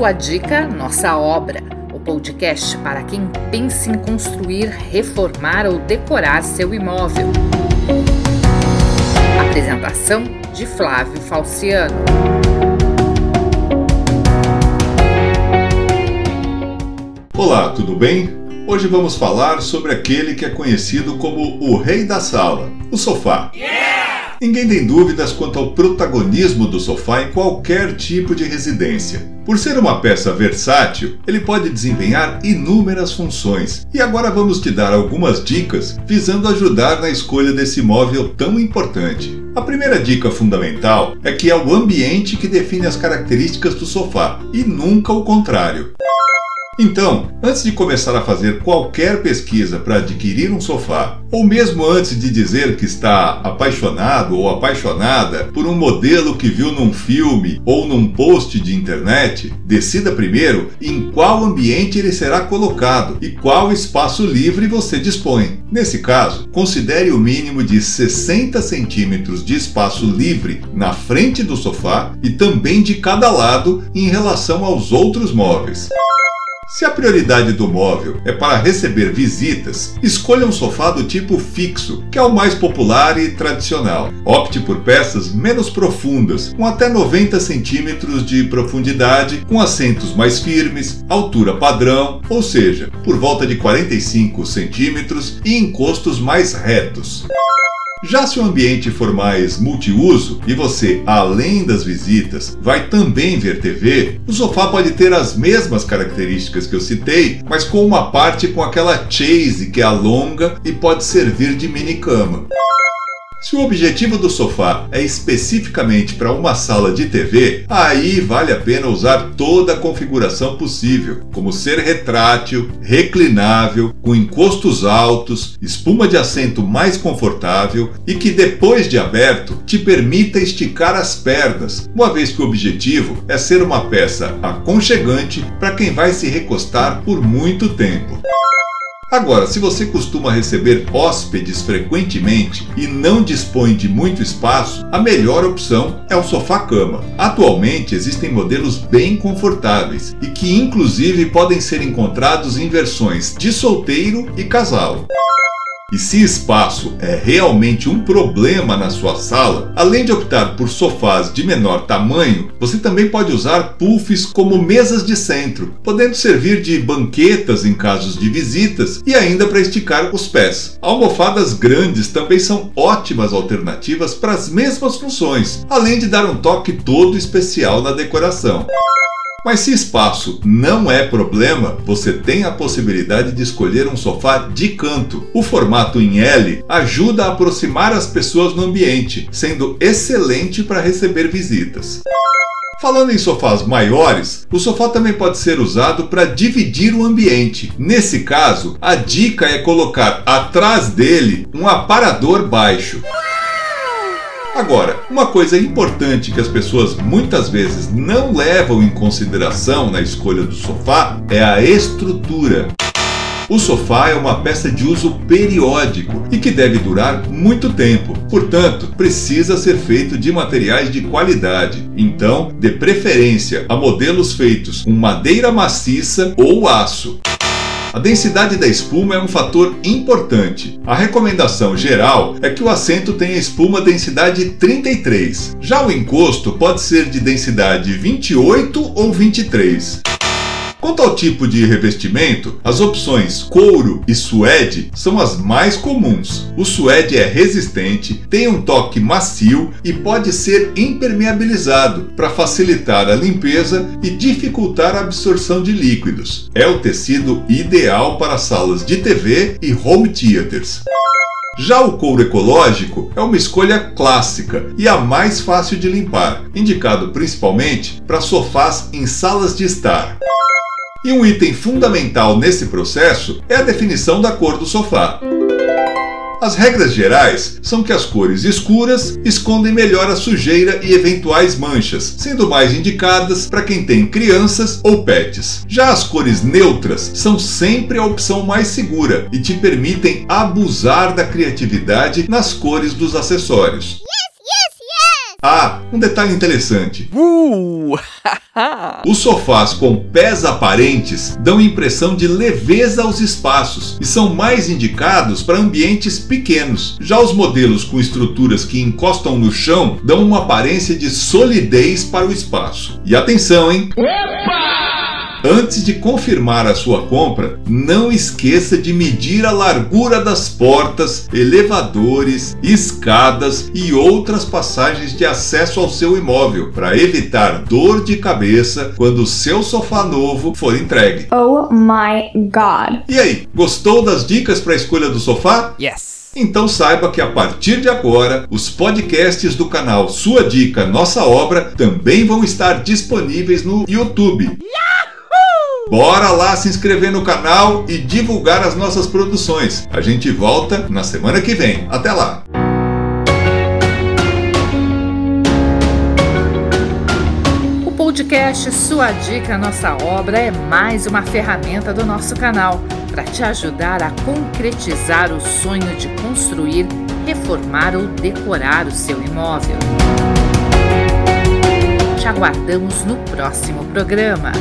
Sua dica, nossa obra. O podcast para quem pensa em construir, reformar ou decorar seu imóvel. Apresentação de Flávio Falciano. Olá, tudo bem? Hoje vamos falar sobre aquele que é conhecido como o rei da sala, o sofá. Ninguém tem dúvidas quanto ao protagonismo do sofá em qualquer tipo de residência. Por ser uma peça versátil, ele pode desempenhar inúmeras funções. E agora vamos te dar algumas dicas visando ajudar na escolha desse móvel tão importante. A primeira dica fundamental é que é o ambiente que define as características do sofá e nunca o contrário. Então, antes de começar a fazer qualquer pesquisa para adquirir um sofá, ou mesmo antes de dizer que está apaixonado ou apaixonada por um modelo que viu num filme ou num post de internet, decida primeiro em qual ambiente ele será colocado e qual espaço livre você dispõe. Nesse caso, considere o mínimo de 60 centímetros de espaço livre na frente do sofá e também de cada lado em relação aos outros móveis. Se a prioridade do móvel é para receber visitas, escolha um sofá do tipo fixo, que é o mais popular e tradicional. Opte por peças menos profundas, com até 90 centímetros de profundidade, com assentos mais firmes, altura padrão, ou seja, por volta de 45 centímetros e encostos mais retos. Já se o ambiente for mais multiuso e você, além das visitas, vai também ver TV, o sofá pode ter as mesmas características que eu citei, mas com uma parte com aquela chase que alonga e pode servir de mini cama. Se o objetivo do sofá é especificamente para uma sala de TV, aí vale a pena usar toda a configuração possível, como ser retrátil, reclinável, com encostos altos, espuma de assento mais confortável e que depois de aberto te permita esticar as pernas, uma vez que o objetivo é ser uma peça aconchegante para quem vai se recostar por muito tempo. Agora, se você costuma receber hóspedes frequentemente e não dispõe de muito espaço, a melhor opção é o sofá-cama. Atualmente existem modelos bem confortáveis e que inclusive podem ser encontrados em versões de solteiro e casal. E se espaço é realmente um problema na sua sala, além de optar por sofás de menor tamanho, você também pode usar puffs como mesas de centro, podendo servir de banquetas em casos de visitas e ainda para esticar os pés. Almofadas grandes também são ótimas alternativas para as mesmas funções, além de dar um toque todo especial na decoração. Mas se espaço não é problema, você tem a possibilidade de escolher um sofá de canto. O formato em L ajuda a aproximar as pessoas no ambiente, sendo excelente para receber visitas. Falando em sofás maiores, o sofá também pode ser usado para dividir o ambiente. Nesse caso, a dica é colocar atrás dele um aparador baixo. Agora, uma coisa importante que as pessoas muitas vezes não levam em consideração na escolha do sofá é a estrutura. O sofá é uma peça de uso periódico e que deve durar muito tempo, portanto, precisa ser feito de materiais de qualidade. Então, dê preferência a modelos feitos com madeira maciça ou aço. A densidade da espuma é um fator importante. A recomendação geral é que o assento tenha espuma densidade 33. Já o encosto pode ser de densidade 28 ou 23. Quanto ao tipo de revestimento, as opções couro e suede são as mais comuns. O suede é resistente, tem um toque macio e pode ser impermeabilizado para facilitar a limpeza e dificultar a absorção de líquidos. É o tecido ideal para salas de TV e home theaters. Já o couro ecológico é uma escolha clássica e a mais fácil de limpar, indicado principalmente para sofás em salas de estar. E um item fundamental nesse processo é a definição da cor do sofá. As regras gerais são que as cores escuras escondem melhor a sujeira e eventuais manchas, sendo mais indicadas para quem tem crianças ou pets. Já as cores neutras são sempre a opção mais segura e te permitem abusar da criatividade nas cores dos acessórios. Ah, um detalhe interessante. Uh! Os sofás com pés aparentes dão impressão de leveza aos espaços e são mais indicados para ambientes pequenos. Já os modelos com estruturas que encostam no chão dão uma aparência de solidez para o espaço. E atenção, hein? Opa! Antes de confirmar a sua compra, não esqueça de medir a largura das portas, elevadores, escadas e outras passagens de acesso ao seu imóvel para evitar dor de cabeça quando o seu sofá novo for entregue. Oh my god! E aí, gostou das dicas para a escolha do sofá? Yes! Então saiba que a partir de agora, os podcasts do canal Sua Dica Nossa Obra também vão estar disponíveis no YouTube. Yeah! Bora lá se inscrever no canal e divulgar as nossas produções. A gente volta na semana que vem. Até lá! O podcast Sua Dica Nossa Obra é mais uma ferramenta do nosso canal para te ajudar a concretizar o sonho de construir, reformar ou decorar o seu imóvel. Te aguardamos no próximo programa.